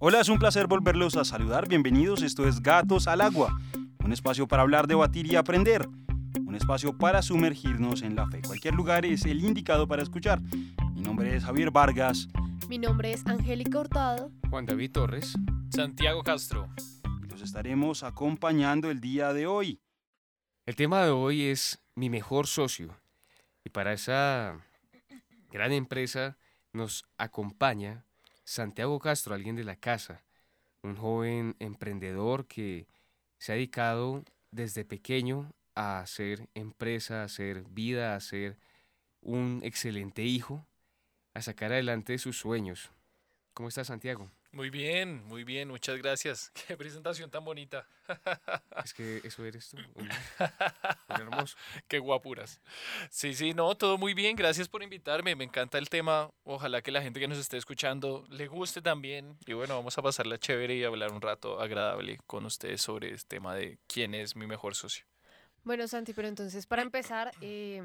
Hola, es un placer volverlos a saludar. Bienvenidos, esto es Gatos al Agua, un espacio para hablar, debatir y aprender. Un espacio para sumergirnos en la fe. Cualquier lugar es el indicado para escuchar. Mi nombre es Javier Vargas. Mi nombre es Angélica Hurtado. Juan David Torres. Santiago Castro. Y los estaremos acompañando el día de hoy. El tema de hoy es mi mejor socio. Y para esa gran empresa nos acompaña Santiago Castro, alguien de la casa, un joven emprendedor que se ha dedicado desde pequeño a hacer empresa, a hacer vida, a ser un excelente hijo, a sacar adelante sus sueños. ¿Cómo estás, Santiago? Muy bien, muy bien, muchas gracias. Qué presentación tan bonita. Es que eso eres tú. hermoso. Qué guapuras. Sí, sí, no, todo muy bien. Gracias por invitarme. Me encanta el tema. Ojalá que la gente que nos esté escuchando le guste también. Y bueno, vamos a pasarla chévere y hablar un rato agradable con ustedes sobre el tema de quién es mi mejor socio. Bueno, Santi, pero entonces para empezar, eh,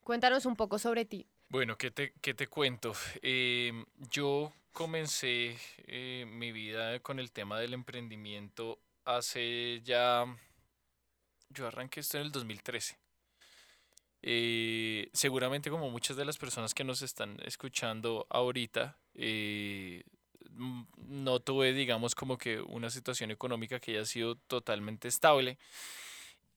cuéntanos un poco sobre ti. Bueno, ¿qué te, qué te cuento? Em, yo comencé eh, mi vida con el tema del emprendimiento hace ya... Yo arranqué esto en el 2013. Eh, seguramente como muchas de las personas que nos están escuchando ahorita, eh, no tuve, digamos, como que una situación económica que haya sido totalmente estable.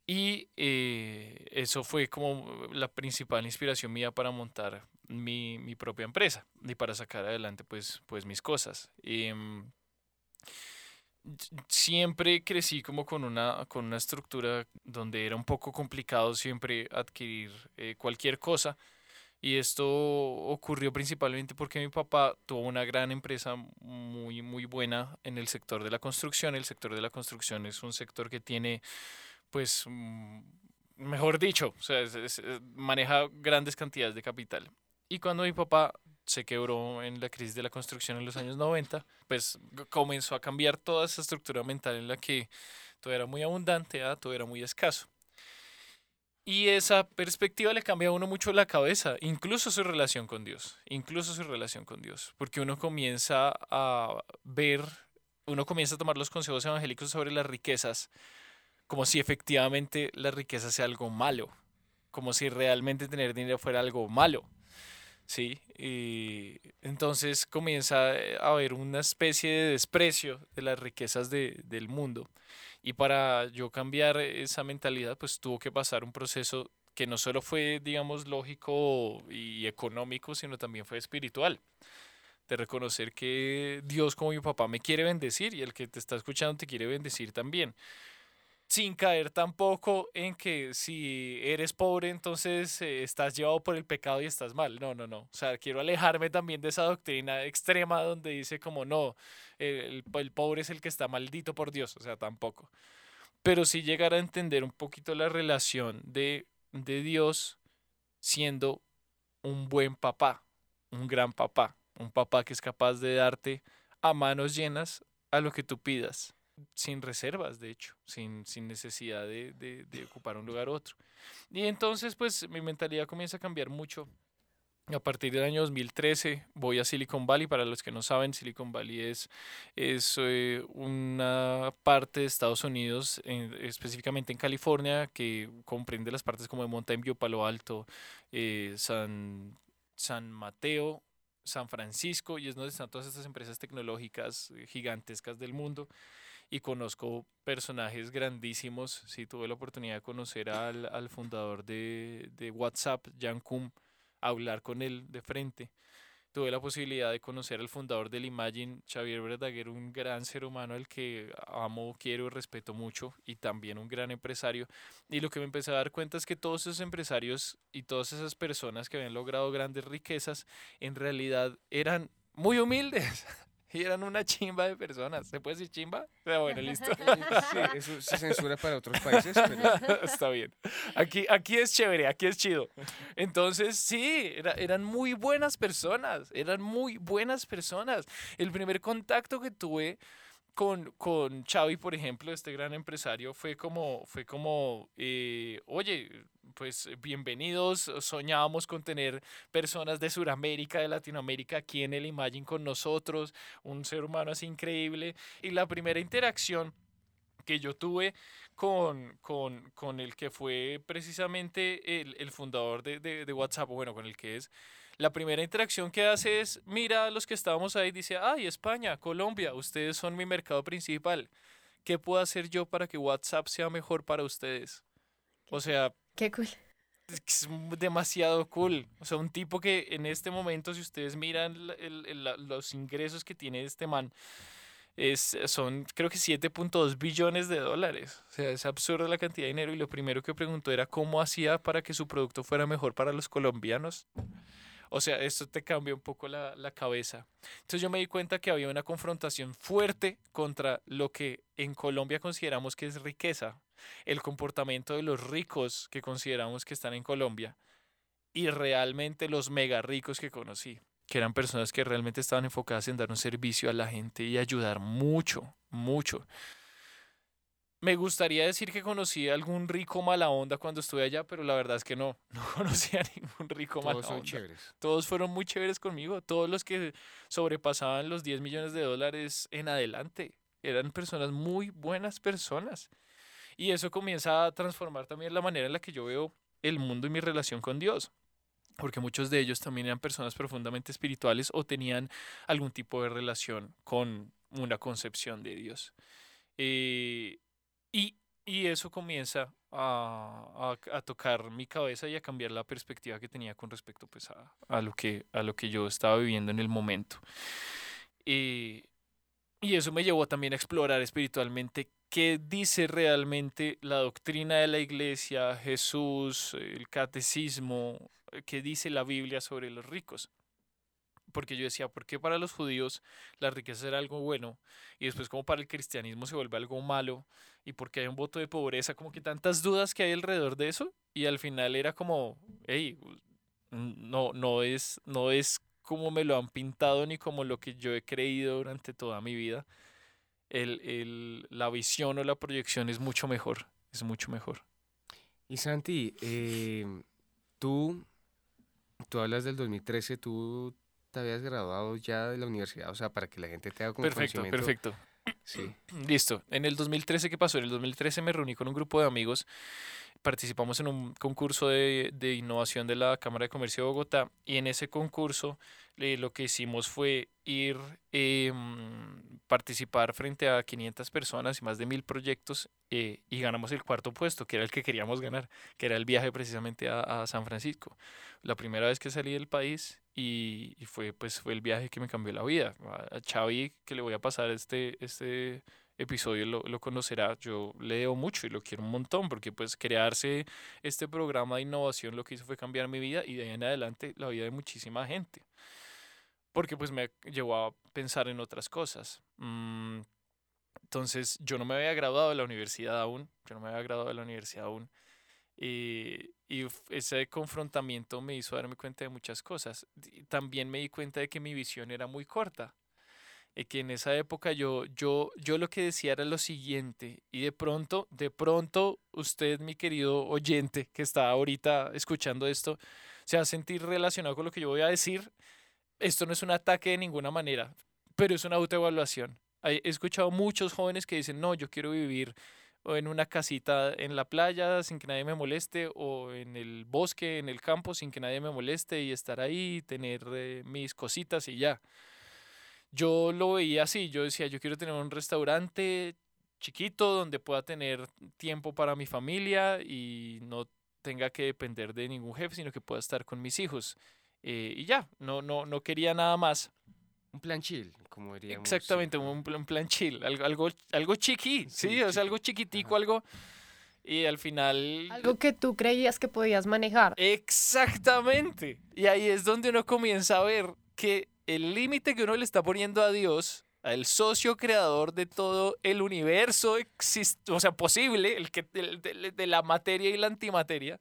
Y eh, eso fue como la principal inspiración mía para montar mi, mi propia empresa y para sacar adelante pues, pues mis cosas. Em, siempre crecí como con una, con una estructura donde era un poco complicado siempre adquirir eh, cualquier cosa. Y esto ocurrió principalmente porque mi papá tuvo una gran empresa muy, muy buena en el sector de la construcción. El sector de la construcción es un sector que tiene pues, mm, mejor dicho, o sea, maneja grandes cantidades de capital. Y cuando mi papá se quebró en la crisis de la construcción en los años 90, pues comenzó a cambiar toda esa estructura mental en la que todo era muy abundante, ah, todo era muy escaso. Y esa perspectiva le cambia a uno mucho la cabeza, incluso su relación con Dios, incluso su relación con Dios, porque uno comienza a ver, uno comienza a tomar los consejos evangélicos sobre las riquezas como si efectivamente la riqueza sea algo malo, como si realmente tener dinero fuera algo malo. ¿Sí? Y entonces comienza eh, a haber una especie de desprecio de las riquezas de- del mundo. Y para yo cambiar esa mentalidad, pues tuvo que pasar un proceso que no solo fue, digamos, lógico y económico, sino también fue espiritual. De reconocer que Dios como mi papá me quiere bendecir y el que te está escuchando te quiere bendecir también sin caer tampoco en que si eres pobre, entonces eh, estás llevado por el pecado y estás mal. No, no, no. O sea, quiero alejarme también de esa doctrina extrema donde dice como no, el, el pobre es el que está maldito por Dios. O sea, tampoco. Pero sí llegar a entender un poquito la relación de, de Dios siendo un buen papá, un gran papá, un papá que es capaz de darte a manos llenas a lo que tú pidas sin reservas, de hecho, sin, sin necesidad de, de- de ocupar un lugar u otro. Y entonces, pues, mi mentalidad comienza a cambiar mucho. A partir del año 2013 voy a Silicon Valley. Para los que no saben, Silicon Valley es, es eh, una parte de Estados Unidos, en- específicamente en California, que comprende las partes como de Mountain View, Palo Alto, eh, San, San Mateo, San Francisco, y es donde están todas estas empresas tecnológicas gigantescas del mundo y conozco personajes grandísimos. Sí, tuve la oportunidad de conocer al, al fundador de, de WhatsApp, Jan Kum, hablar con él de frente. Tuve la posibilidad de conocer al fundador del Imagine, Xavier Verdaguer, un gran ser humano al que amo, quiero y respeto mucho, y también un gran empresario. Y lo que me empecé a dar cuenta es que todos esos empresarios y todas esas personas que habían logrado grandes riquezas, en realidad eran muy humildes. Y eran una chimba de personas. ¿Se puede decir chimba? Pero bueno, listo. Sí, eso se censura para otros países, pero Está bien. Aquí, aquí es chévere, aquí es chido. Entonces, sí, era- eran muy buenas personas, eran muy buenas personas. El primer contacto que tuve con, con Xavi, por ejemplo, este gran empresario, fue como, fue como eh, oye, pues bienvenidos, soñábamos con tener personas de Sudamérica, de Latinoamérica aquí en el Imagine con nosotros, un ser humano así increíble. Y la primera interacción que yo tuve con, con, con el que fue precisamente el, el fundador de, de, de WhatsApp, bueno, con el que es la primera interacción que hace es, mira a los que estábamos ahí, dice, ay, España, Colombia, ustedes son mi mercado principal. ¿Qué puedo hacer yo para que WhatsApp sea mejor para ustedes? O sea, Qué cool. es demasiado cool. O sea, un tipo que en este momento, si ustedes miran el- el- los ingresos que tiene este man, es, son creo que 7.2 billones de dólares. O sea, es absurda la cantidad de dinero y lo primero que preguntó era cómo hacía para que su producto fuera mejor para los colombianos. O sea, esto te cambia un poco la, la cabeza. Entonces yo me di cuenta que había una confrontación fuerte contra lo que en Colombia consideramos que es riqueza, el comportamiento de los ricos que consideramos que están en Colombia y realmente los mega ricos que conocí, que eran personas que realmente estaban enfocadas en dar un servicio a la gente y ayudar mucho, mucho. Me gustaría decir que conocí a algún rico mala onda cuando estuve allá, pero la verdad es que no, no conocí a ningún rico mala Todos son onda. chéveres. Todos fueron muy chéveres conmigo. Todos los que sobrepasaban los 10 millones de dólares en adelante. Eran personas muy buenas personas. Y eso comienza a transformar también la manera en la que yo veo el mundo y mi relación con Dios. Porque muchos de ellos también eran personas profundamente espirituales o tenían algún tipo de relación con una concepción de Dios. Eh, y, y eso comienza a, a- a tocar mi cabeza y a cambiar la perspectiva que tenía con respecto pues, a, a lo que, a lo que yo estaba viviendo en el momento. Eh, y eso me llevó también a explorar espiritualmente qué dice realmente la doctrina de la iglesia, Jesús, el catecismo, qué dice la Biblia sobre los ricos. Porque yo decía, ¿por qué para los judíos la riqueza era algo bueno y después como para el cristianismo se vuelve algo malo? ¿Y porque hay un voto de pobreza? Como que tantas dudas que hay alrededor de eso y al final era como, hey, no, no es, no es como me lo han pintado ni como lo que yo he creído durante toda mi vida. El, el- la visión o la proyección es mucho mejor, es mucho mejor. Y Santi, eh, tú, tú hablas del 2013, tú te habías graduado ya de la universidad, o sea, para que la gente te haga como Perfecto, conocimiento. perfecto. Sí. Listo. En el 2013, ¿qué pasó? En el 2013 me reuní con un grupo de amigos. Participamos en un concurso de, de innovación de la Cámara de Comercio de Bogotá y en ese concurso eh, lo que hicimos fue ir eh, participar frente a 500 personas y más de mil proyectos eh, y ganamos el cuarto puesto, que era el que queríamos ganar, que era el viaje precisamente a San Francisco. La primera vez que salí del país y, y fue pues fue el viaje que me cambió la vida. A, Xavi, que le voy a pasar este, este episodio, lo, lo conocerá. Yo leo mucho y lo quiero un montón porque pues crearse este programa de innovación lo que hizo fue cambiar mi vida y de ahí en adelante la vida de muchísima gente. Porque pues me llevó a pensar en otras cosas. Mm, entonces yo no me había graduado de la universidad aún, yo no me había graduado de la universidad aún. Y, y ese confrontamiento me hizo darme cuenta de muchas cosas. También me di cuenta de que mi visión era muy corta. Y que en esa época yo, yo, yo lo que decía era lo siguiente. Y de pronto, de pronto, usted, mi querido oyente que está ahorita escuchando esto, se va a sentir relacionado con lo que yo voy a decir. Esto no es un ataque de ninguna manera, pero es una autoevaluación. He escuchado muchos jóvenes que dicen, no, yo quiero vivir o en una casita en la playa sin que nadie me moleste o en el bosque, en el campo sin que nadie me moleste y estar ahí, tener eh, mis cositas y ya. Yo lo veía así, yo decía, yo quiero tener un restaurante chiquito donde pueda tener tiempo para mi familia y no tenga que depender de ningún jefe, sino que pueda estar con mis hijos. Eh, y ya, no, no, no quería nada más. Un plan chill, como diríamos. Exactamente, un, pl- un plan chill, algo, algo, algo chiqui, sí, Sí, o sea, algo chiquitico, Ajá. algo. Y al final. Algo que tú creías que podías manejar. Exactamente. Y ahí es donde uno comienza a ver que el límite que uno le está poniendo a Dios, al socio creador de todo el universo exist- o sea, posible, el que del- del- de, la materia y la antimateria,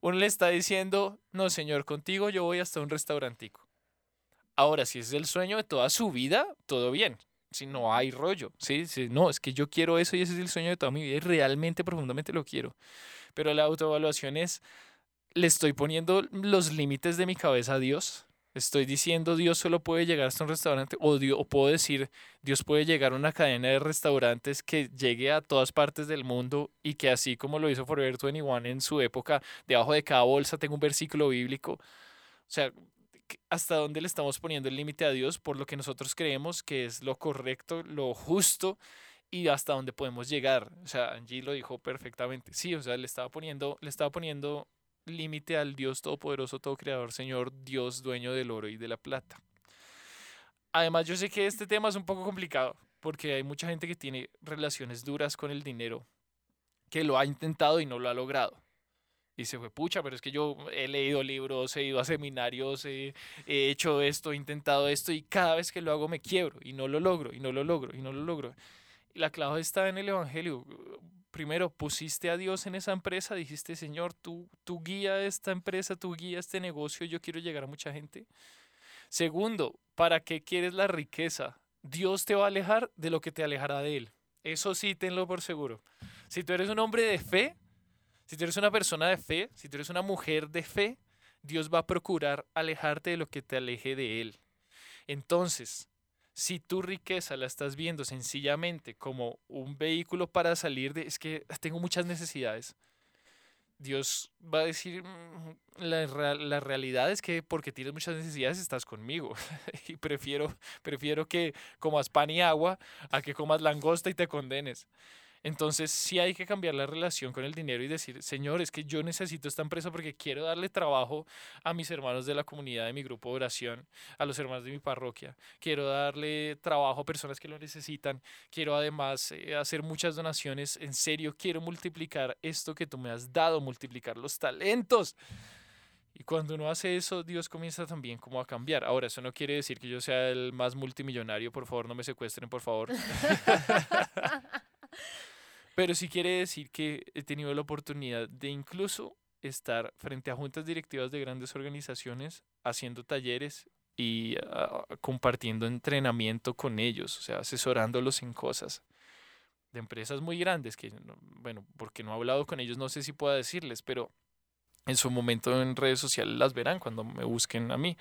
uno le está diciendo, no, señor, contigo yo voy hasta un restaurantico. Ahora, si es el sueño de toda su vida, todo bien. Si no hay rollo, ¿sí? Sí, No, es que yo quiero eso y ese es el sueño de toda mi vida y realmente profundamente lo quiero. Pero la autoevaluación es, le estoy poniendo los límites de mi cabeza a Dios. Estoy diciendo Dios solo puede llegar hasta un restaurante o, Dio- o puedo decir Dios puede llegar a una cadena de restaurantes que llegue a todas partes del mundo y que así como lo hizo Forever 21 en su época, debajo de cada bolsa tengo un versículo bíblico. O sea, ¿hasta dónde le estamos poniendo el límite a Dios por lo que nosotros creemos que es lo correcto, lo justo y hasta dónde podemos llegar? O sea, Angie lo dijo perfectamente. Sí, o sea, le estaba poniendo, le estaba poniendo límite al Dios Todopoderoso, Todo Creador, Señor, Dios, dueño del oro y de la plata. Además, yo sé que este tema es un poco complicado porque hay mucha gente que tiene relaciones duras con el dinero, que lo ha intentado y no lo ha logrado. Se fue, pucha, pero es que yo he leído libros, he ido a seminarios, he, he hecho esto, he intentado esto y cada vez que lo hago me quiebro y no lo logro y no lo logro y no lo logro. Y la clave está en el Evangelio. Primero, pusiste a Dios en esa empresa, dijiste, Señor, tú, tú guía esta empresa, tú guía este negocio, yo quiero llegar a mucha gente. Segundo, ¿para qué quieres la riqueza? Dios te va a alejar de lo que te alejará de Él. Eso sí, tenlo por seguro. Si tú eres un hombre de fe, si tú eres una persona de fe, si tú eres una mujer de fe, Dios va a procurar alejarte de lo que te aleje de Él. Entonces, si tu riqueza la estás viendo sencillamente como un vehículo para salir de, es que tengo muchas necesidades, Dios va a decir, "Mm, la, la realidad es que porque tienes muchas necesidades estás conmigo y prefiero, prefiero que comas pan y agua a que comas langosta y te condenes. Entonces sí hay que cambiar la relación con el dinero y decir, Señor, es que yo necesito esta empresa porque quiero darle trabajo a mis hermanos de la comunidad de mi grupo de oración, a los hermanos de mi parroquia. Quiero darle trabajo a personas que lo necesitan. Quiero además eh, hacer muchas donaciones. En serio, quiero multiplicar esto que tú me has dado, multiplicar los talentos. Y cuando uno hace eso, Dios comienza también como a cambiar. Ahora, eso no quiere decir que yo sea el más multimillonario, por favor, no me secuestren, por favor. Pero sí quiere decir que he tenido la oportunidad de incluso estar frente a juntas directivas de grandes organizaciones, haciendo talleres y ah, compartiendo entrenamiento con ellos, o sea, asesorándolos en cosas de empresas muy grandes que, no- bueno, porque no he hablado con ellos, no sé si pueda decirles, pero en su momento en redes sociales las verán cuando me busquen a mí.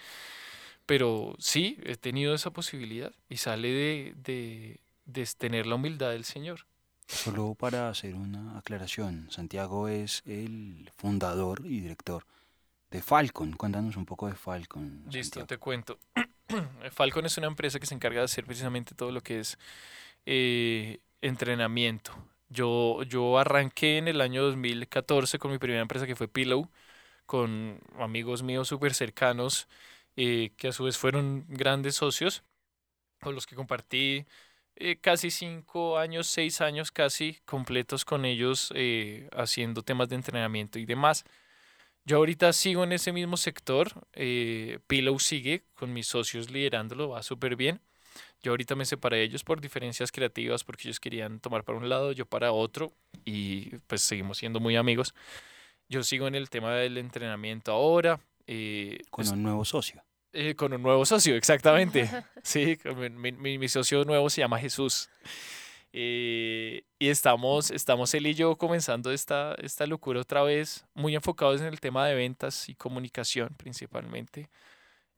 Pero sí, he tenido esa posibilidad y sale de, de, de tener la humildad del Señor. Solo para hacer una aclaración, Santiago es el fundador y director de Falcon. Cuéntanos un poco de Falcon. Listo, Santiago. te cuento. Falcon es una empresa que se encarga de hacer precisamente todo lo que es eh, entrenamiento. Yo, yo arranqué en el año 2014 con mi primera empresa que fue Pillow, con amigos míos súper cercanos, eh, que a su vez fueron grandes socios, con los que compartí eh, casi cinco años, seis años casi completos con ellos, eh, haciendo temas de entrenamiento y demás. Yo ahorita sigo en ese mismo sector, eh, Pillow sigue con mis socios liderándolo, va súper bien. Yo ahorita me separé de ellos por diferencias creativas, porque ellos querían tomar para un lado, yo para otro, y pues seguimos siendo muy amigos. Yo sigo en el tema del entrenamiento ahora, eh, Con un nuevo socio. Eh, con un nuevo socio, exactamente. Sí, mi- mi- mi socio nuevo se llama Jesús. Eh, y estamos, estamos él y yo comenzando esta, esta locura otra vez, muy enfocados en el tema de ventas y comunicación principalmente.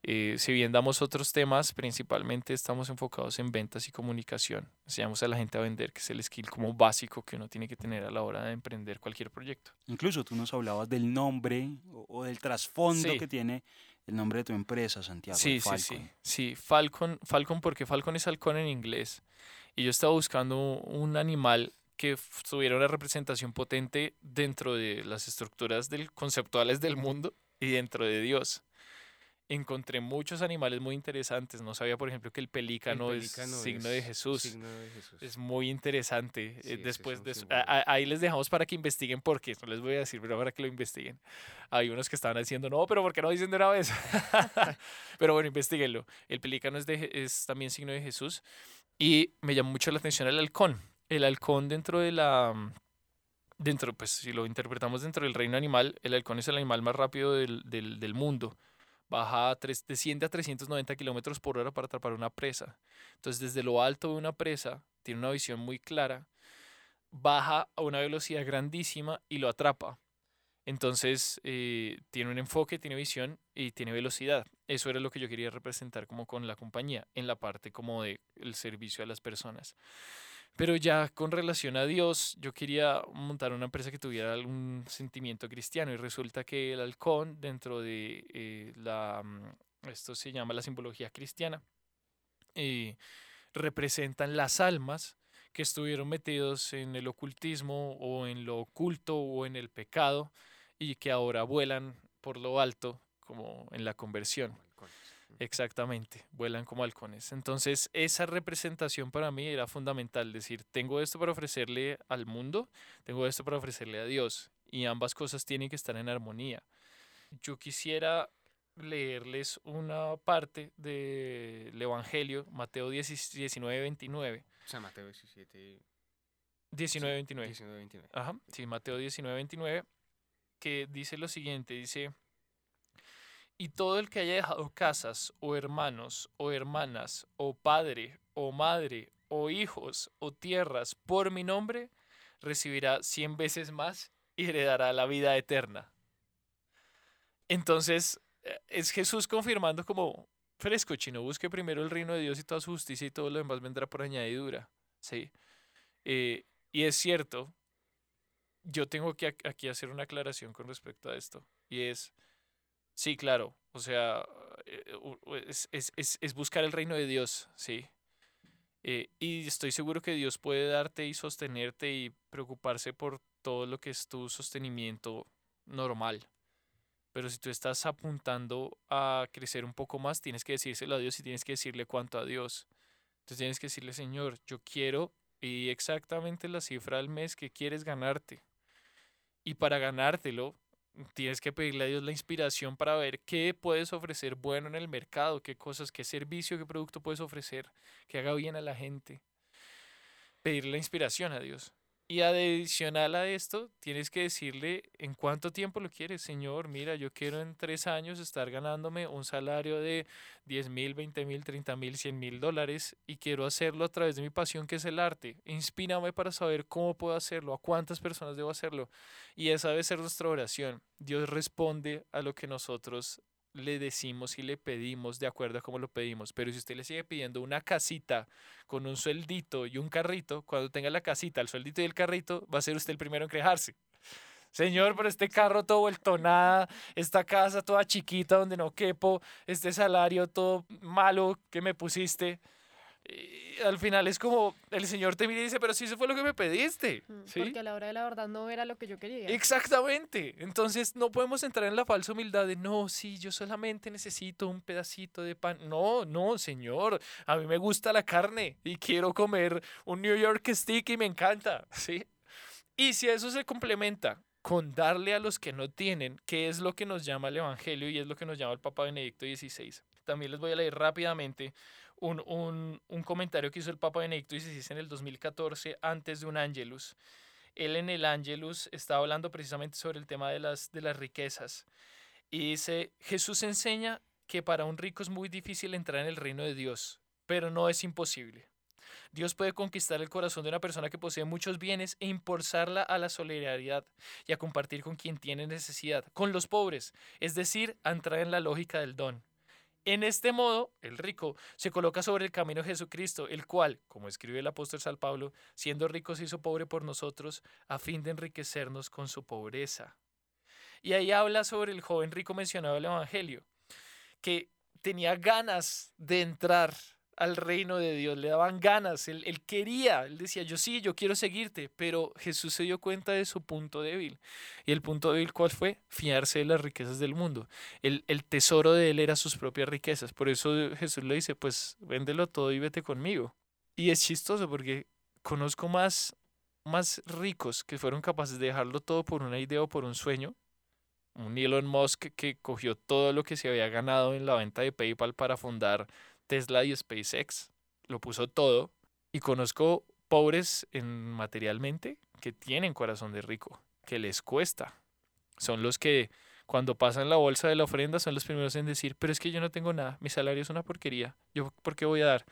Eh, si bien damos otros temas, principalmente estamos enfocados en ventas y comunicación. Enseñamos a la gente a vender, que es el skill como básico que uno tiene que tener a la hora de emprender cualquier proyecto. Incluso tú nos hablabas del nombre o, o del trasfondo Sí. que tiene el nombre de tu empresa, Santiago. Sí, de sí, sí. Falcon. Sí, Falcon, Falcon porque Falcon es halcón en inglés. Y yo estaba buscando un animal que tuviera una representación potente dentro de las estructuras del, conceptuales del mundo y dentro de Dios. Encontré muchos animales muy interesantes. No sabía, por ejemplo, que el El pelícano, pelícano es signo de es Jesús. signo de Jesús. Es muy interesante. Sí, Eh, es Después de eso- a- ahí les dejamos para que investiguen por qué. No les voy a decir, pero para que lo investiguen. Hay unos que estaban diciendo, no, pero ¿por qué no dicen de una vez? pero bueno, investiguenlo. El pelícano es, de es también signo de Jesús. Y me llamó mucho la atención el halcón. El halcón dentro de la... Dentro, pues si lo interpretamos dentro del reino animal, el halcón es el animal más rápido del, del, del mundo. Baja a tres- desciende a 390 kilómetros por hora para atrapar una presa. Entonces, desde lo alto de una presa, tiene una visión muy clara, baja a una velocidad grandísima y lo atrapa. Entonces, eh, tiene un enfoque, tiene visión y tiene velocidad. Eso era lo que yo quería representar como con la compañía, en la parte como de el servicio a las personas. Pero ya con relación a Dios, yo quería montar una empresa que tuviera algún sentimiento cristiano y resulta que el halcón dentro de eh, la, mm, esto se llama la simbología cristiana, eh, representan las almas que estuvieron metidos en el ocultismo o en lo oculto o en el pecado y que ahora vuelan por lo alto como en la conversión. Exactamente, vuelan como halcones. Entonces, esa representación para mí era fundamental, decir, tengo esto para ofrecerle al mundo, tengo esto para ofrecerle a Dios, y ambas cosas tienen que estar en armonía. Yo quisiera leerles una parte del Evangelio, Mateo 19, 29. O sea, Mateo 17, 19, 29. 19, 29. Ajá, sí, Mateo 19, 29, que dice lo siguiente, dice, y todo el que haya dejado casas, o hermanos, o hermanas, o padre, o madre, o hijos, o tierras, por mi nombre, recibirá cien veces más y heredará la vida eterna. Entonces, eh, es Jesús confirmando como, fresco, chino, busque primero el reino de Dios y toda su justicia y todo lo demás vendrá por añadidura, ¿sí? Eh, y es cierto, yo tengo que aquí hacer una aclaración con respecto a esto. Y es, sí, claro, o sea, eh, es, es- es- es buscar el reino de Dios, sí. Eh, y estoy seguro que Dios puede darte y sostenerte y preocuparse por todo lo que es tu sostenimiento normal. Pero si tú estás apuntando a crecer un poco más, tienes que decírselo a Dios y tienes que decirle cuánto a Dios. Entonces tienes que decirle, Señor, yo quiero y exactamente la cifra al mes que quieres ganarte. Y para ganártelo, tienes que pedirle a Dios la inspiración para ver qué puedes ofrecer bueno en el mercado, qué cosas, qué servicio, qué producto puedes ofrecer, que haga bien a la gente. Pedirle la inspiración a Dios. Y adicional a esto, tienes que decirle en cuánto tiempo lo quieres, Señor. Mira, yo quiero en tres años estar ganándome un salario de 10 mil, 20 mil, 30 mil, 100 mil dólares y quiero hacerlo a través de mi pasión que es el arte. Inspírame para saber cómo puedo hacerlo, a cuántas personas debo hacerlo. Y esa debe ser nuestra oración. Dios responde a lo que nosotros le decimos y le pedimos de acuerdo a cómo lo pedimos. Pero si usted le sigue pidiendo una casita con un sueldito y un carrito, cuando tenga la casita, el sueldito y el carrito, va a ser usted el primero en quejarse. Señor, pero este carro todo vuelto nada, esta casa toda chiquita donde no quepo, este salario todo malo que me pusiste. Y al final es como el Señor te mira y dice, pero si eso fue lo que me pediste. Mm, ¿sí? Porque a la hora de la verdad no era lo que yo quería. Exactamente. Entonces no podemos entrar en la falsa humildad de, no, sí, yo solamente necesito un pedacito de pan. No, no, señor. A mí me gusta la carne y quiero comer un New York stick y me encanta. ¿Sí? Y si eso se complementa con darle a los que no tienen, que es lo que nos llama el Evangelio y es lo que nos llama el Papa Benedicto XVI. También les voy a leer rápidamente un, un, un comentario que hizo el Papa Benedicto XVI en el 2014 antes de un Angelus él en el Angelus estaba hablando precisamente sobre el tema de las, de las riquezas. Y dice, Jesús enseña que para un rico es muy difícil entrar en el reino de Dios, pero no es imposible. Dios puede conquistar el corazón de una persona que posee muchos bienes e impulsarla a la solidaridad y a compartir con quien tiene necesidad, con los pobres, es decir, a entrar en la lógica del don. En este modo, el rico se coloca sobre el camino de Jesucristo, el cual, como escribe el apóstol San Pablo, siendo rico se hizo pobre por nosotros, a fin de enriquecernos con su pobreza. Y ahí habla sobre el joven rico mencionado en el Evangelio, que tenía ganas de entrar al reino de Dios, le daban ganas, él, él, quería, él decía, yo sí, yo quiero seguirte, pero Jesús se dio cuenta de su punto débil. ¿Y el punto débil cuál fue? Fiarse de las riquezas del mundo. El, el tesoro de él era sus propias riquezas. Por eso Jesús le dice, pues véndelo todo y vete conmigo. Y es chistoso porque conozco más, más ricos que fueron capaces de dejarlo todo por una idea o por un sueño. Un Elon Musk que cogió todo lo que se había ganado en la venta de PayPal para fundar Tesla y SpaceX, lo puso todo. Y conozco pobres en materialmente que tienen corazón de rico, que les cuesta. Son los que Cuando pasan la bolsa de la ofrenda son los primeros en decir, pero es que yo no tengo nada, mi salario es una porquería, ¿yo por qué voy a dar?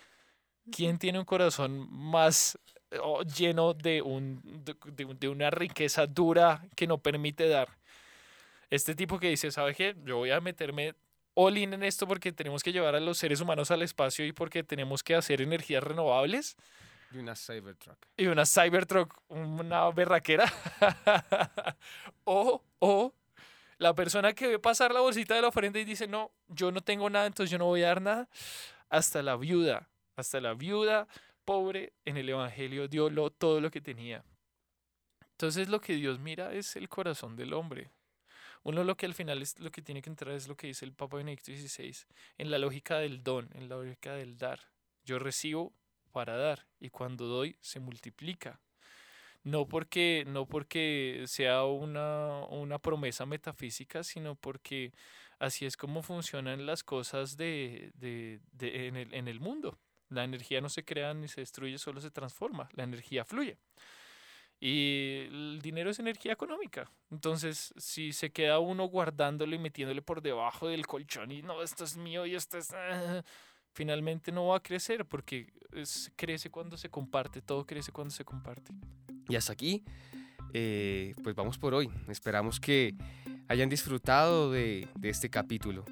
¿Quién tiene un corazón más oh, lleno de, un, de, de- de una riqueza dura que no permite dar? Este tipo que dice, ¿sabe qué? Yo voy a meterme all in en esto porque tenemos que llevar a los seres humanos al espacio y porque tenemos que hacer energías renovables Y una Cybertruck. y una Cybertruck, una berraquera. o, o la persona que ve pasar la bolsita de la ofrenda y dice, no, yo no tengo nada, entonces yo no voy a dar nada. Hasta la viuda, hasta la viuda pobre en el Evangelio dio lo, todo lo que tenía. Entonces lo que Dios mira es el corazón del hombre. Uno lo que al final es lo que tiene que entrar es lo que dice el Papa Benedicto XVI, en la lógica del don, en la lógica del dar. Yo recibo para dar y cuando doy se multiplica. No porque, no porque sea una, una promesa metafísica, sino porque así es como funcionan las cosas de, de- de- en, el, en el mundo. La energía no se crea ni se destruye, solo se transforma. La energía fluye. Y el dinero es energía económica. Entonces, si se queda uno guardándolo y metiéndole por debajo del colchón y no, esto es mío y esto es... ah", finalmente no va a crecer porque es- crece cuando se comparte, todo crece cuando se comparte. Y hasta aquí, eh, pues vamos por hoy. Esperamos que hayan disfrutado de, de este capítulo.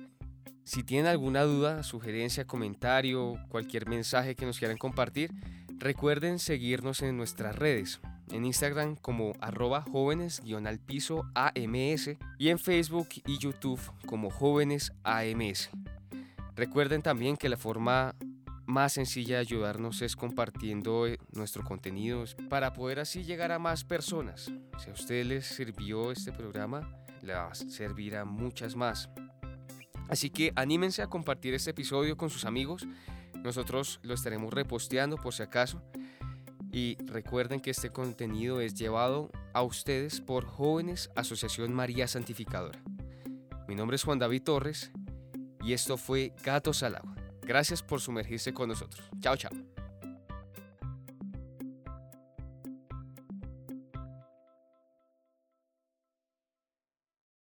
Si tienen alguna duda, sugerencia, comentario, cualquier mensaje que nos quieran compartir, recuerden seguirnos en nuestras redes. En Instagram como arroba jóvenes guion al piso AMS y en Facebook y YouTube como jóvenes AMS. Recuerden también que la forma más sencilla de ayudarnos es compartiendo eh, nuestro contenido para poder así llegar a más personas. Si a ustedes les sirvió este programa, le va a servir a muchas más. Así que anímense a compartir este episodio con sus amigos. Nosotros lo estaremos reposteando por si acaso. Y recuerden que este contenido es llevado a ustedes por Jóvenes Asociación María Santificadora. Mi nombre es Juan David Torres y esto fue Gatos al Agua. Gracias por sumergirse con nosotros. Chao, chao.